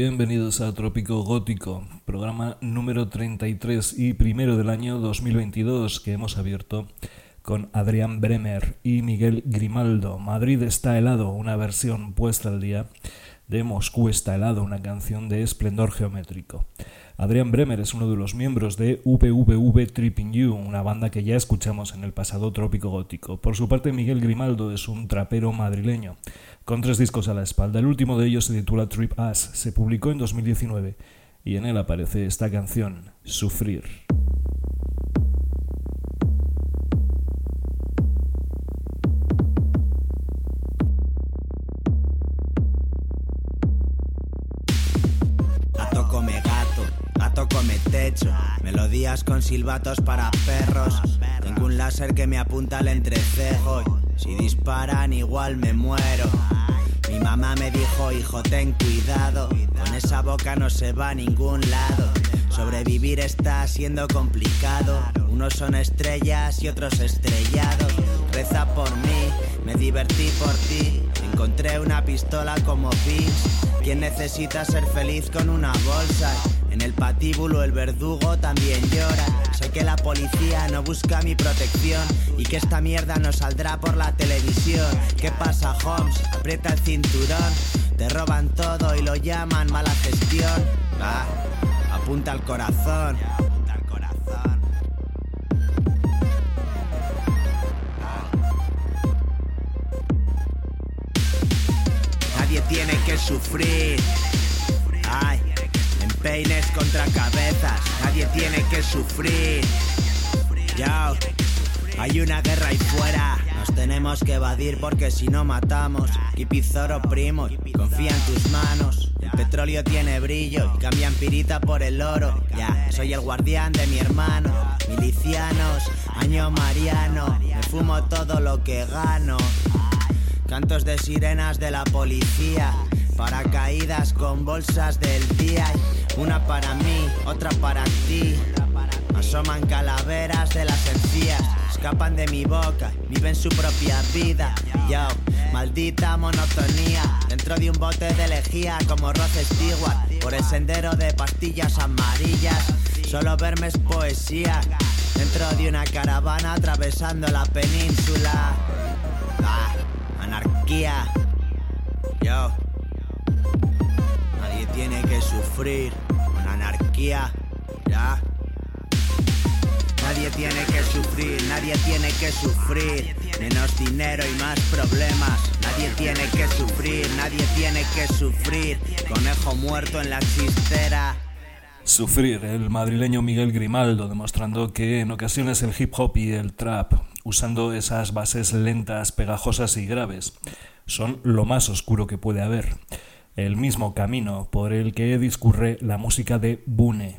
Bienvenidos a Trópico Gótico, programa número 33 y primero del año 2022 que hemos abierto con Adrián Bremer y Miguel Grimaldo. Madrid está helado, una versión puesta al día de Moscú está helado, una canción de esplendor geométrico. Adrián Bremer es uno de los miembros de VVV Tripping You, una banda que ya escuchamos en el pasado Trópico Gótico. Por su parte, Miguel Grimaldo es un trapero madrileño, con tres discos a la espalda. El último de ellos se titula Trip Us, se publicó en 2019 y en él aparece esta canción, Sufrir. Melodías con silbatos para perros. Tengo un láser que me apunta al entrecejo. Si disparan, igual me muero. Mi mamá me dijo, hijo, ten cuidado. Con esa boca no se va a ningún lado. Sobrevivir está siendo complicado. Unos son estrellas y otros estrellados. Reza por mí, me divertí por ti. Encontré una pistola como Vince. ¿Quién necesita ser feliz con una bolsa? En el patíbulo el verdugo también llora. Sé que la policía no busca mi protección y que esta mierda no saldrá por la televisión. ¿Qué pasa, Holmes? Aprieta el cinturón. Te roban todo y lo llaman mala gestión. Ah, apunta al corazón. Nadie tiene que sufrir. Ay peines contra cabezas, nadie tiene que sufrir. Ya, hay una guerra ahí fuera, nos tenemos que evadir porque si no matamos. Y Pizoro primo, confía en tus manos. El petróleo tiene brillo y cambian pirita por el oro. Ya, soy el guardián de mi hermano. Milicianos, año mariano, me fumo todo lo que gano. Cantos de sirenas de la policía, paracaídas con bolsas del día. Una para mí, otra para ti. Asoman calaveras de las encías, escapan de mi boca, viven su propia vida. Yo, maldita monotonía, dentro de un bote de lejía como Ross Stewart, por el sendero de pastillas amarillas. Solo verme es poesía, dentro de una caravana atravesando la península. Ah, anarquía. Yo tiene que sufrir una anarquía, ¿ya? Nadie tiene que sufrir, nadie tiene que sufrir. Menos dinero y más problemas. Nadie tiene que sufrir, nadie tiene que sufrir. Conejo muerto en la chistera. Sufrir, el madrileño Miguel Grimaldo, demostrando que en ocasiones el hip hop y el trap, usando esas bases lentas, pegajosas y graves, son lo más oscuro que puede haber el mismo camino por el que discurre la música de Bune.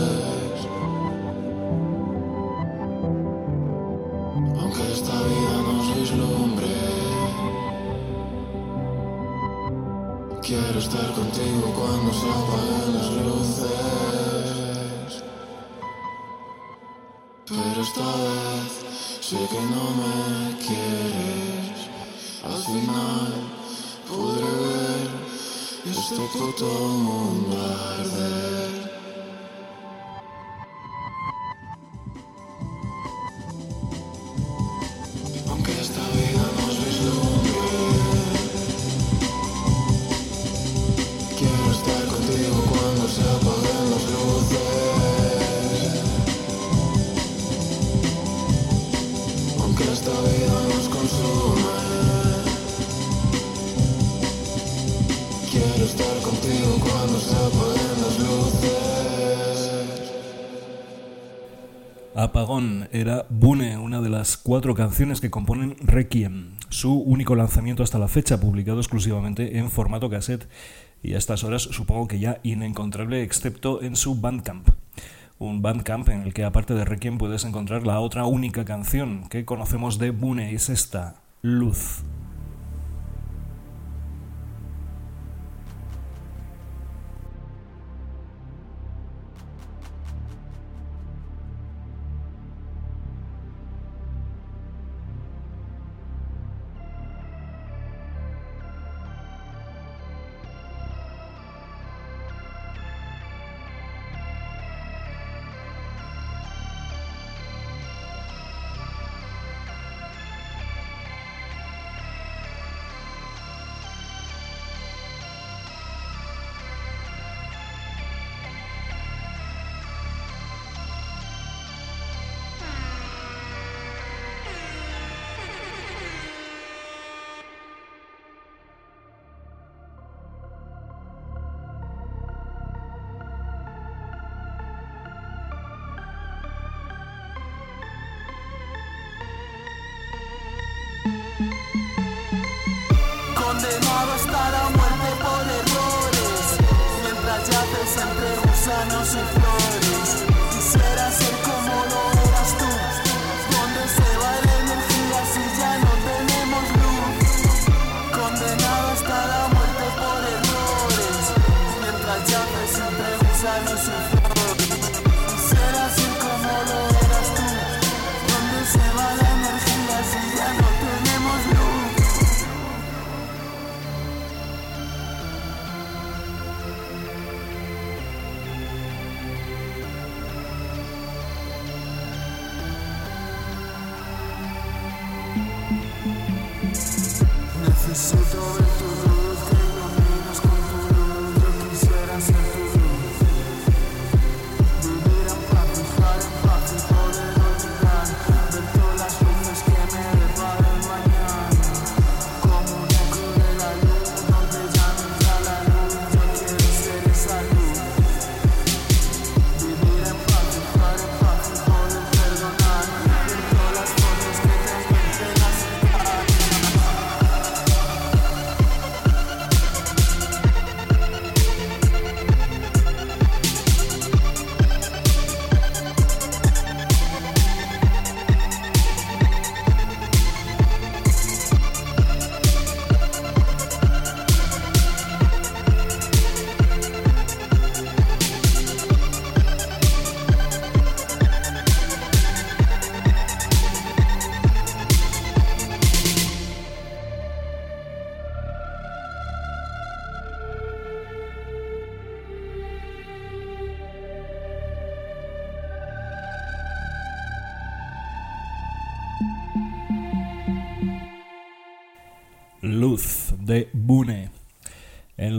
cuando se apaguen las luces. Pero esta vez sé que no me quieres. Al final podré ver este puto mundo arder. Bune, una de las cuatro canciones que componen Requiem, su único lanzamiento hasta la fecha, publicado exclusivamente en formato cassette y a estas horas supongo que ya inencontrable excepto en su Bandcamp. Un Bandcamp en el que aparte de Requiem puedes encontrar la otra única canción que conocemos de Bune, es esta, Luz. Condenado hasta la muerte por errores. Mientras yaces entre gusanos y flores Quisiera ser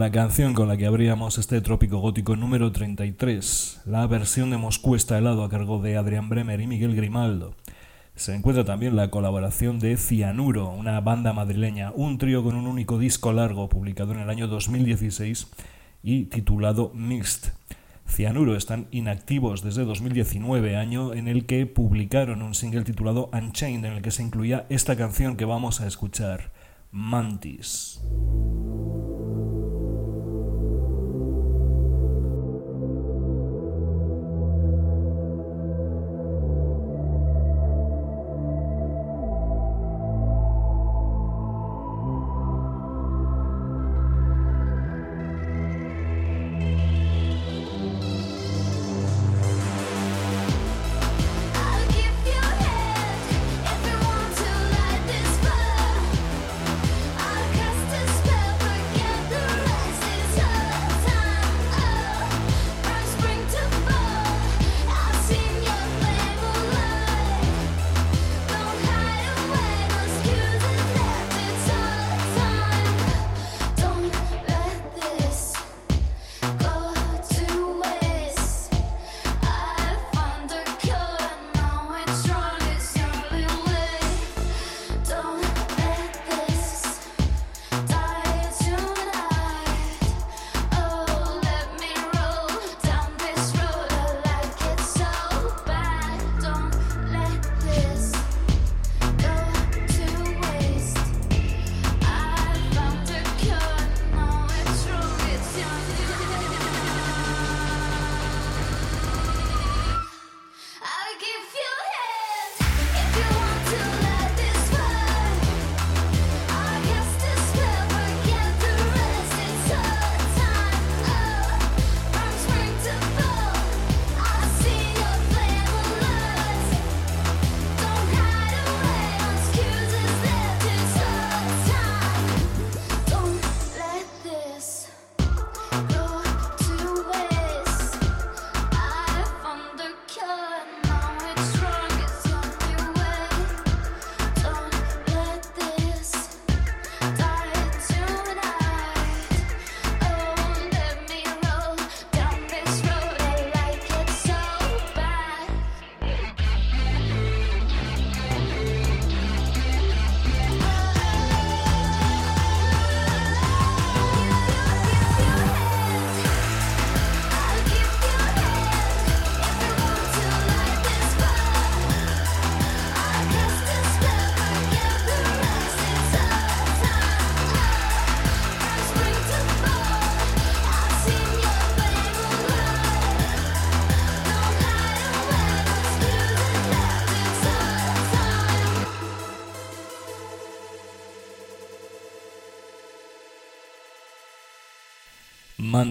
la canción con la que abríamos este trópico gótico número 33, la versión de Moscú está helado a cargo de Adrián Bremer y Miguel Grimaldo. Se encuentra también la colaboración de Cianuro, una banda madrileña, un trío con un único disco largo publicado en el año 2016 y titulado Mixed. Cianuro están inactivos desde 2019, año en el que publicaron un single titulado Unchained, en el que se incluía esta canción que vamos a escuchar, Mantis.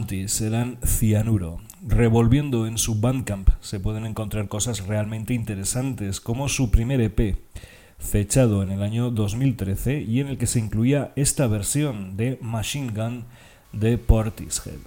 Mantis serán Cianuro. Revolviendo en su Bandcamp se pueden encontrar cosas realmente interesantes, como su primer EP, fechado en el año 2013 y en el que se incluía esta versión de Machine Gun de Portishead.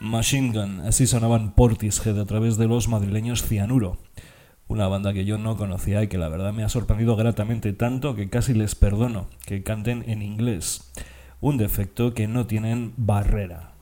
Machine Gun, así sonaban Portishead a través de los madrileños Cianuro, una banda que yo no conocía y que la verdad me ha sorprendido gratamente tanto que casi les perdono que canten en inglés, un defecto que no tienen barrera.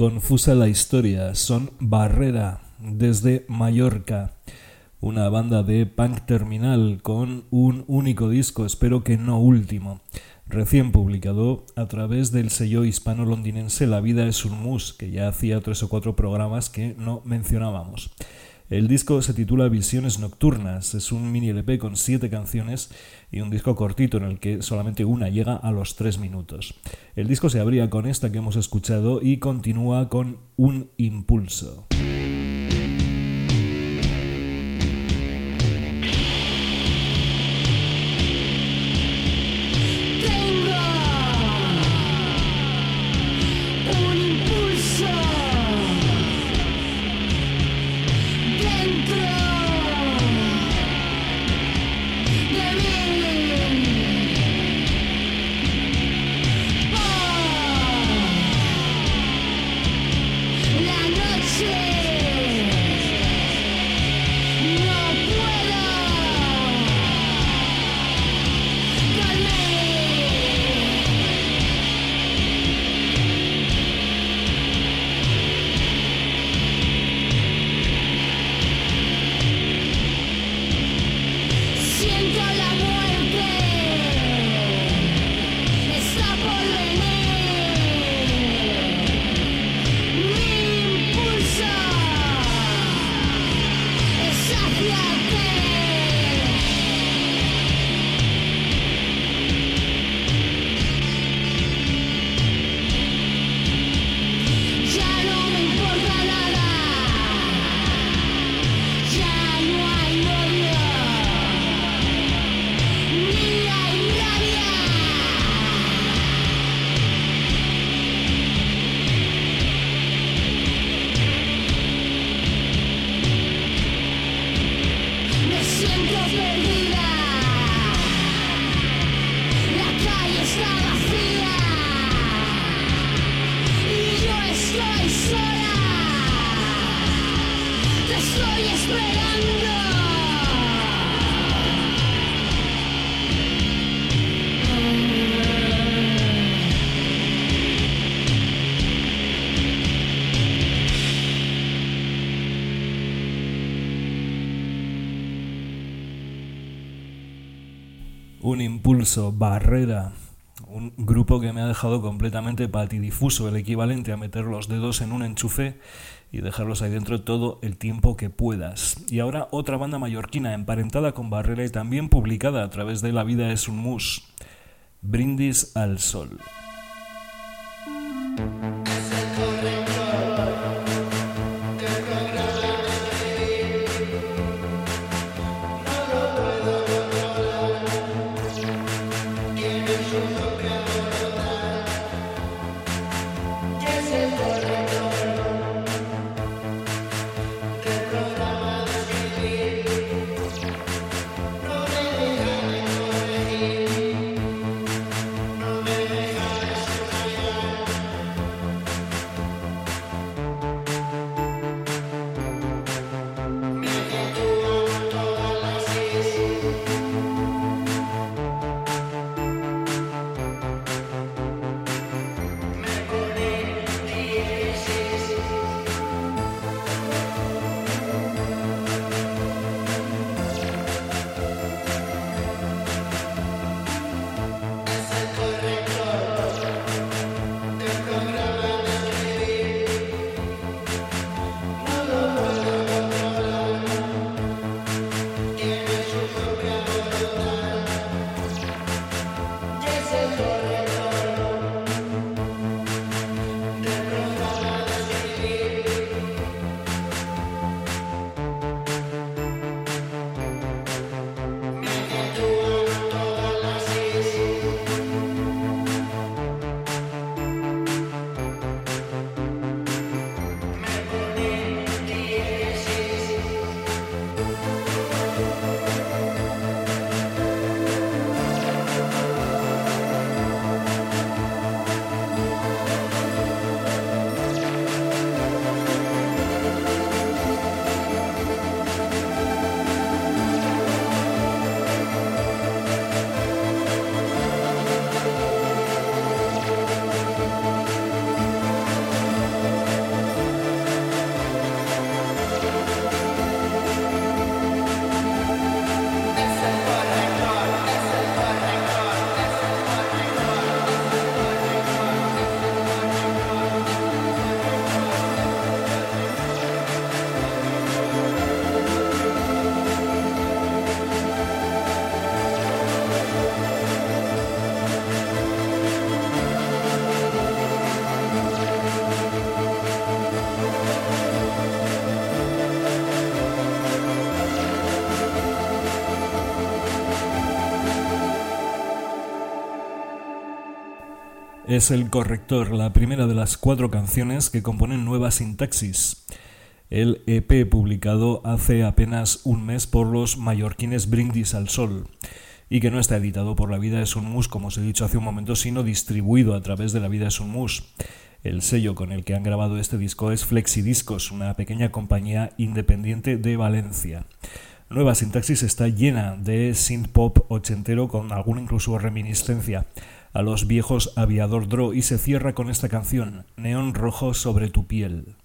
Confusa la historia, son Barrera, desde Mallorca, una banda de punk terminal con un único disco, espero que no último, recién publicado a través del sello hispano-londinense La vida es un mus, que ya hacía tres o cuatro programas que no mencionábamos. El disco se titula Visiones Nocturnas, es un mini LP con siete canciones y un disco cortito en el que solamente una llega a los tres minutos. El disco se abría con esta que hemos escuchado y continúa con Un Impulso. Barrera, un grupo que me ha dejado completamente patidifuso, el equivalente a meter los dedos en un enchufe y dejarlos ahí dentro todo el tiempo que puedas. Y ahora otra banda mallorquina emparentada con Barrera y también publicada a través de La vida es un mus, Brindis al Sol. Es El Corrector, la primera de las cuatro canciones que componen Nueva Sintaxis, el EP publicado hace apenas un mes por los mallorquines Brindis al Sol y que no está editado por La Vida es un Mus, como os he dicho hace un momento, sino distribuido a través de La Vida es un Mus. El sello con el que han grabado este disco es Flexidiscos, una pequeña compañía independiente de Valencia. Nueva Sintaxis está llena de synth pop ochentero con alguna incluso reminiscencia a los viejos Aviador Dro y se cierra con esta canción, Neón Rojo sobre tu piel.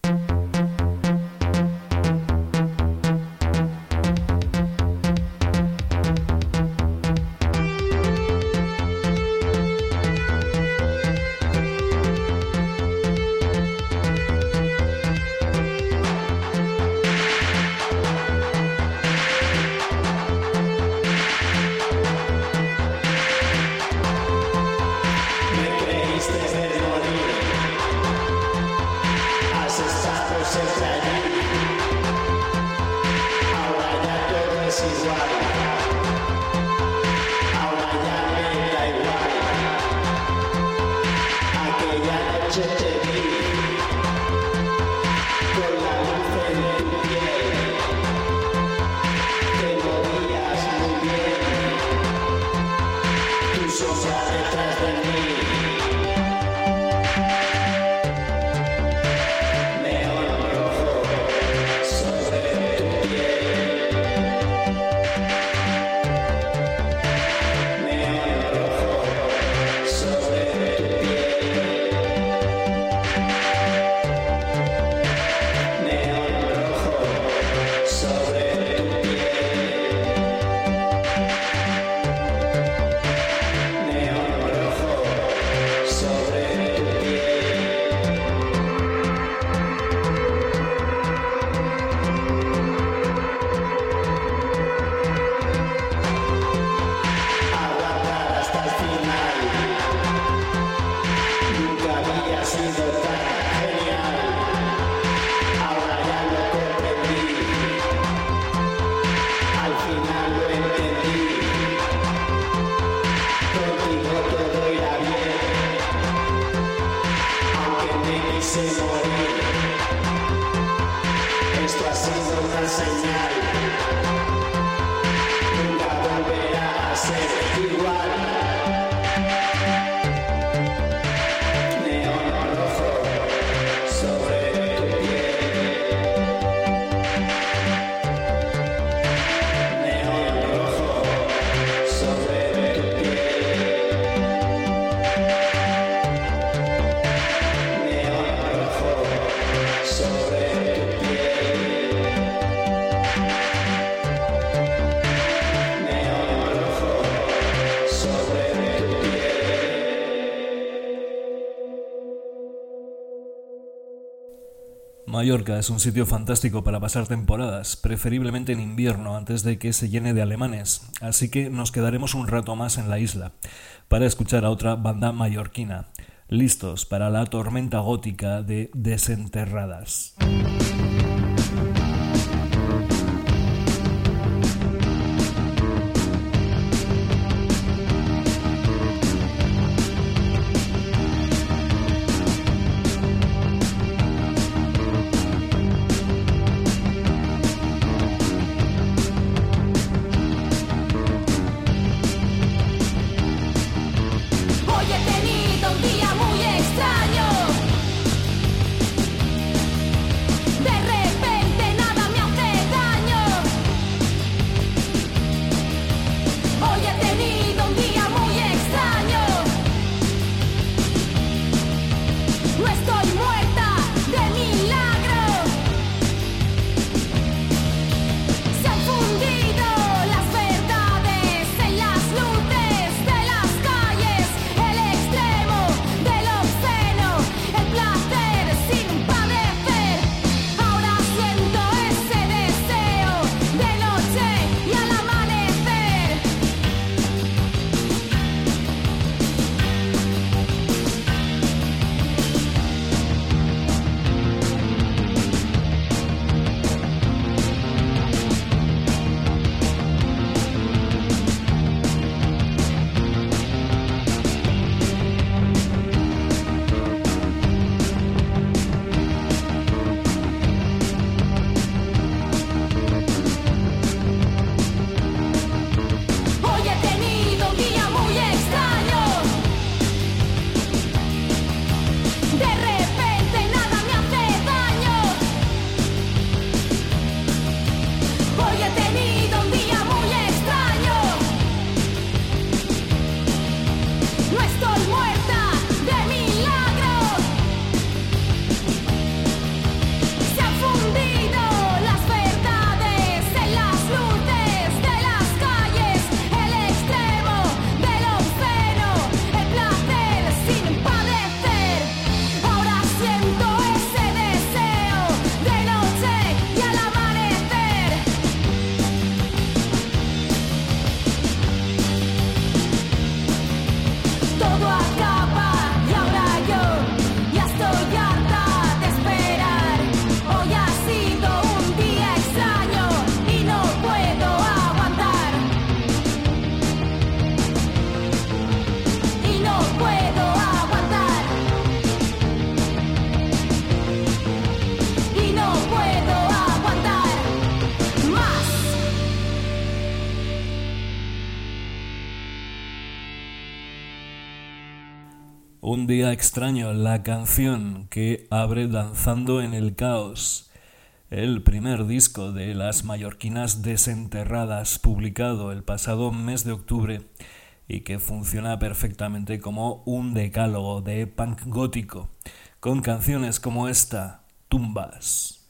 Mallorca es un sitio fantástico para pasar temporadas, preferiblemente en invierno antes de que se llene de alemanes, así que nos quedaremos un rato más en la isla para escuchar a otra banda mallorquina, listos para la tormenta gótica de Desenterradas. Extraño, la canción que abre Danzando en el Caos, el primer disco de las mallorquinas desenterradas, publicado el pasado mes de octubre y que funciona perfectamente como un decálogo de punk gótico, con canciones como esta, Tumbas.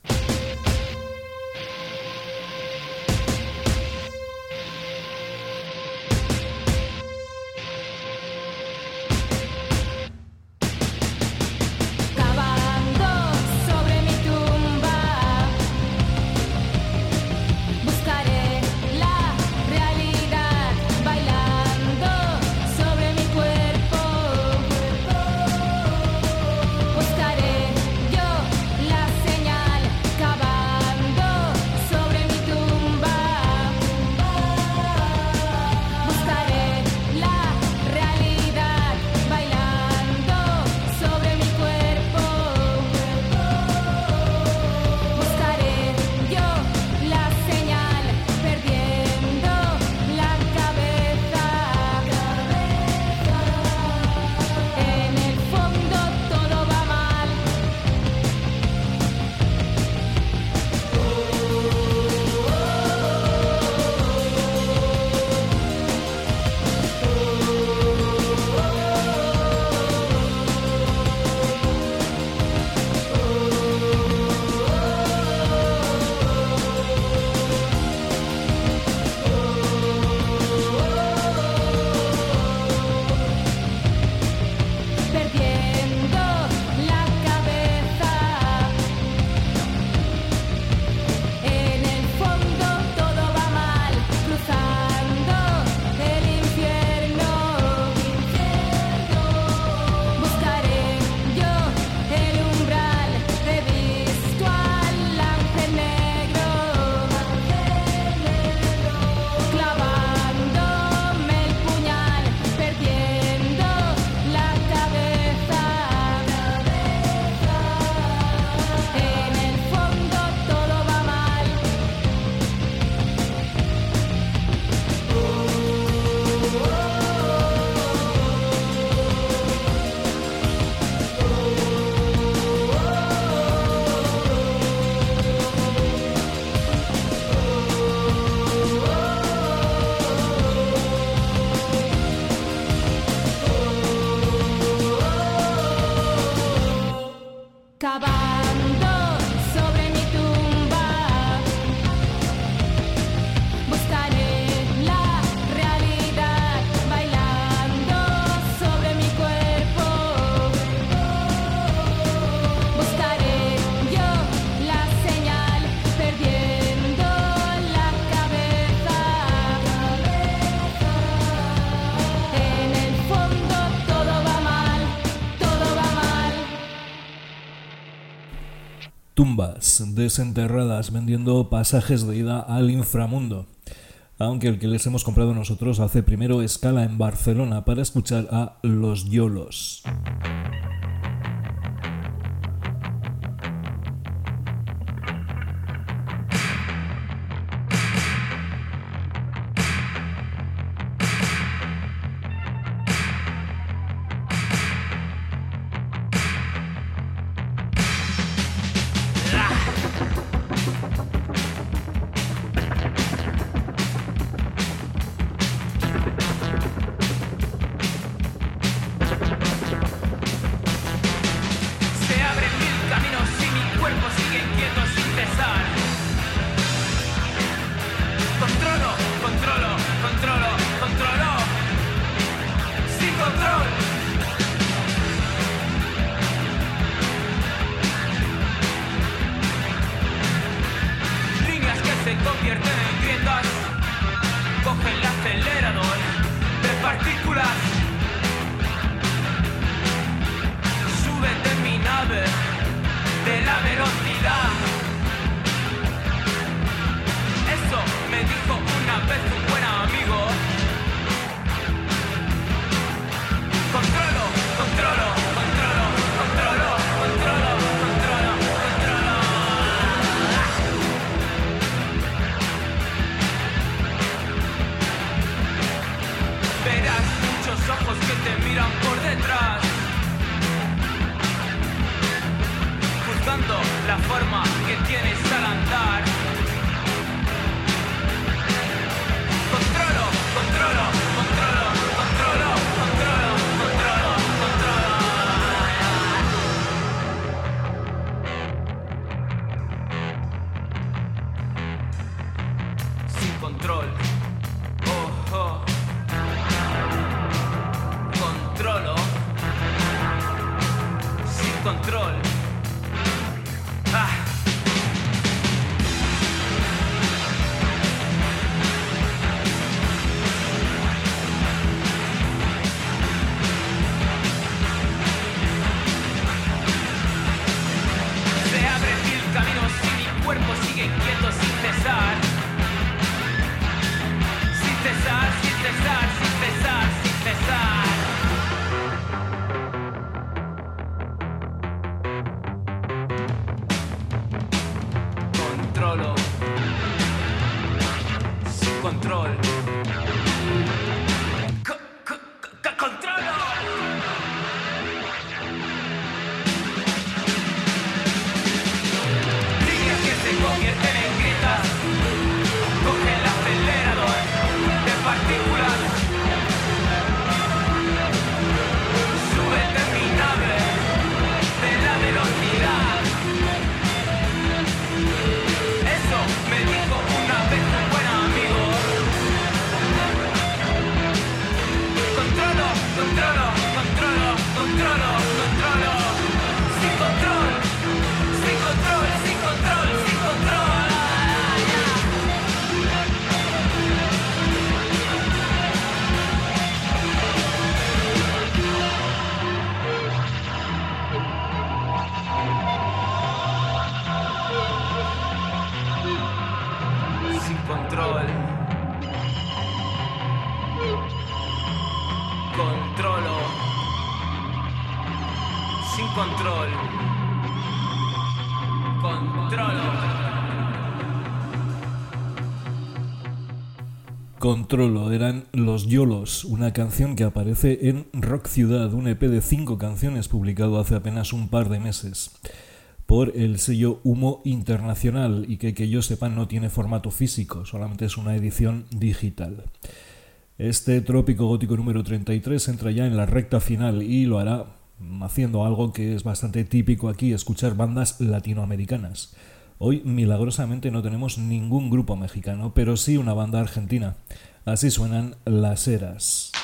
Desenterradas vendiendo pasajes de ida al inframundo. Aunque el que les hemos comprado nosotros hace primero escala en Barcelona para escuchar a Los Yolos. la velocidad. Eso me dijo una vez un forma que tienes Controlo eran Los Yolos, una canción que aparece en Rock Ciudad, un EP de cinco canciones publicado hace apenas un par de meses por el sello Humo Internacional y que que yo sepa no tiene formato físico, solamente es una edición digital. Este trópico gótico número 33 entra ya en la recta final y lo hará haciendo algo que es bastante típico aquí, escuchar bandas latinoamericanas. Hoy milagrosamente no tenemos ningún grupo mexicano, pero sí una banda argentina. Así suenan las eras.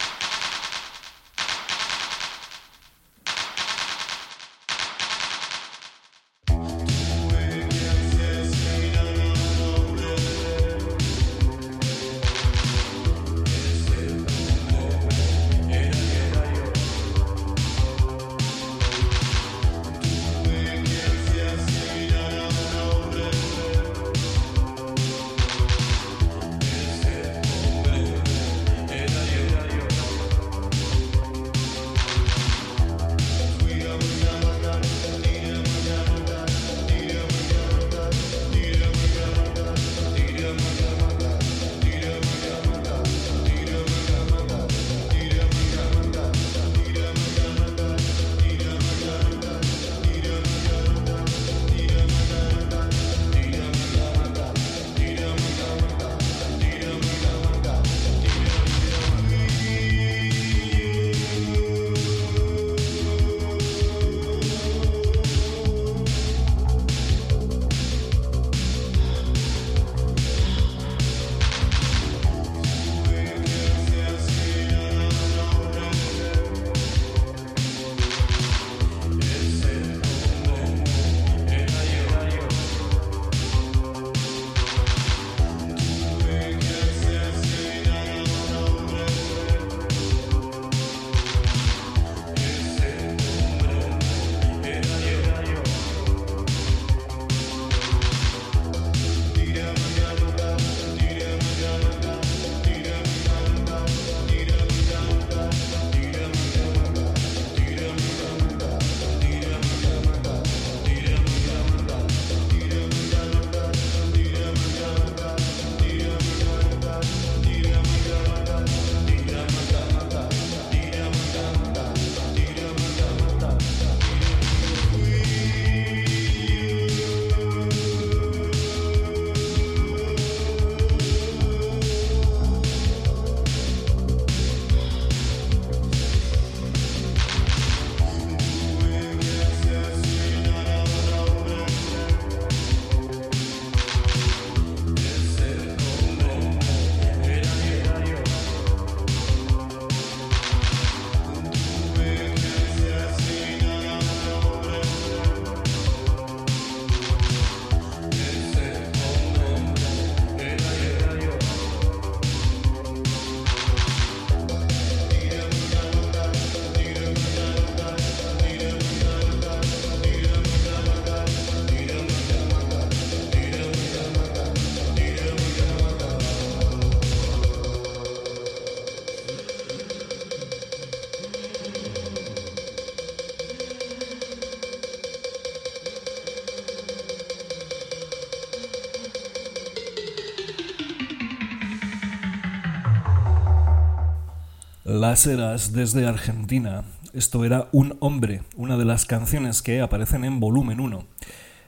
Las desde Argentina. Esto era Un Hombre, una de las canciones que aparecen en volumen 1.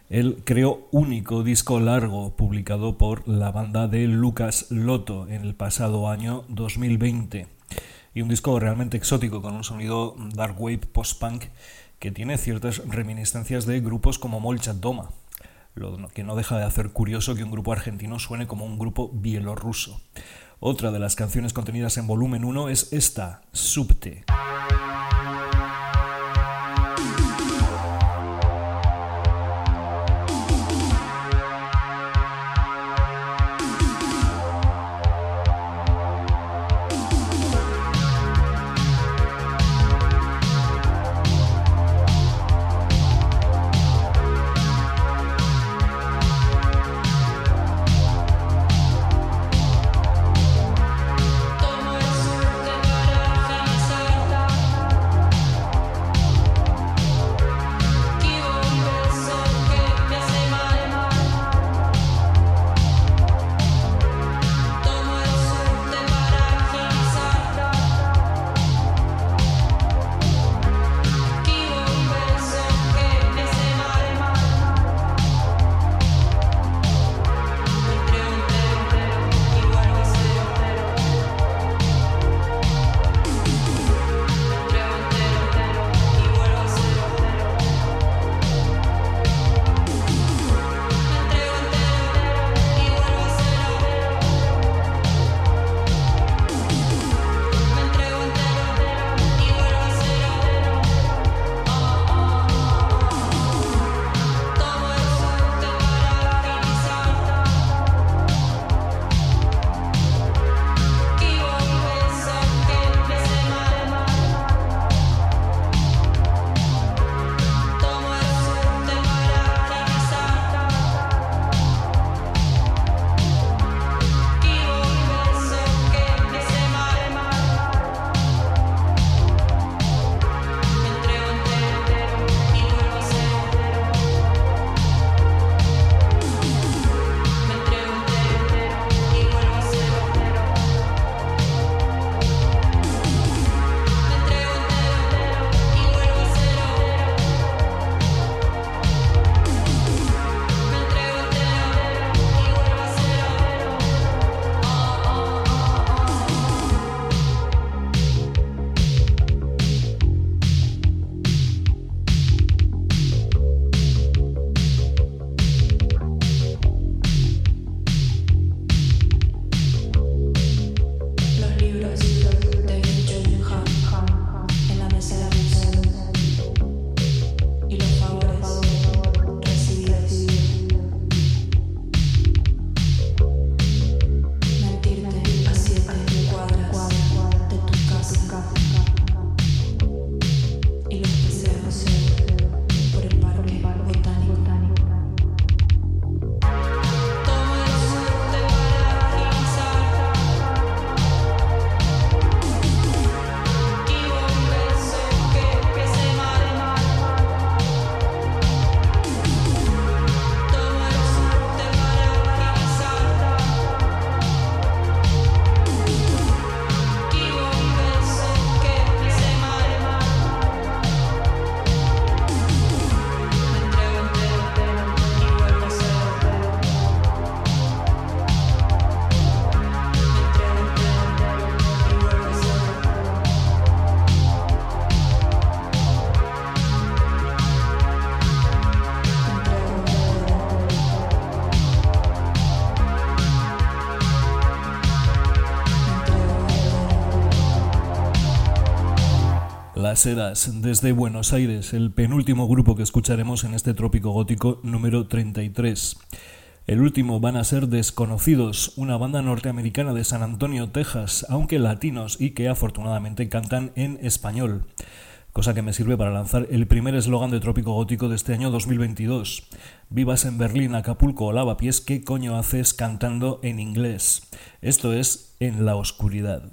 El creo único disco largo publicado por la banda de Lucas Loto en el pasado año 2020. Y un disco realmente exótico con un sonido dark wave post-punk que tiene ciertas reminiscencias de grupos como Molchat Doma, lo que no deja de hacer curioso que un grupo argentino suene como un grupo bielorruso. Otra de las canciones contenidas en volumen 1 es esta, Subte. Eras desde Buenos Aires, el penúltimo grupo que escucharemos en este trópico gótico número 33. El último van a ser Desconocidos, una banda norteamericana de San Antonio, Texas, aunque latinos y que afortunadamente cantan en español. Cosa que me sirve para lanzar el primer eslogan de Trópico Gótico de este año 2022. Vivas en Berlín, Acapulco o Lavapiés, ¿qué coño haces cantando en inglés? Esto es En la Oscuridad.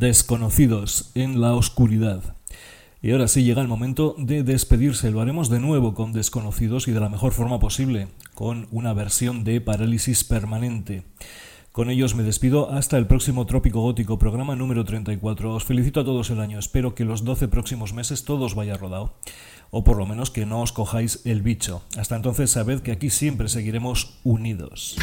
Desconocidos en la oscuridad. Y ahora sí llega el momento de despedirse. Lo haremos de nuevo con Desconocidos y de la mejor forma posible, con una versión de Parálisis Permanente. Con ellos me despido hasta el próximo Trópico Gótico, programa número 34. Os felicito a todos el año. Espero que los 12 próximos meses todos vaya rodado. O por lo menos que no os cojáis el bicho. Hasta entonces sabed que aquí siempre seguiremos unidos.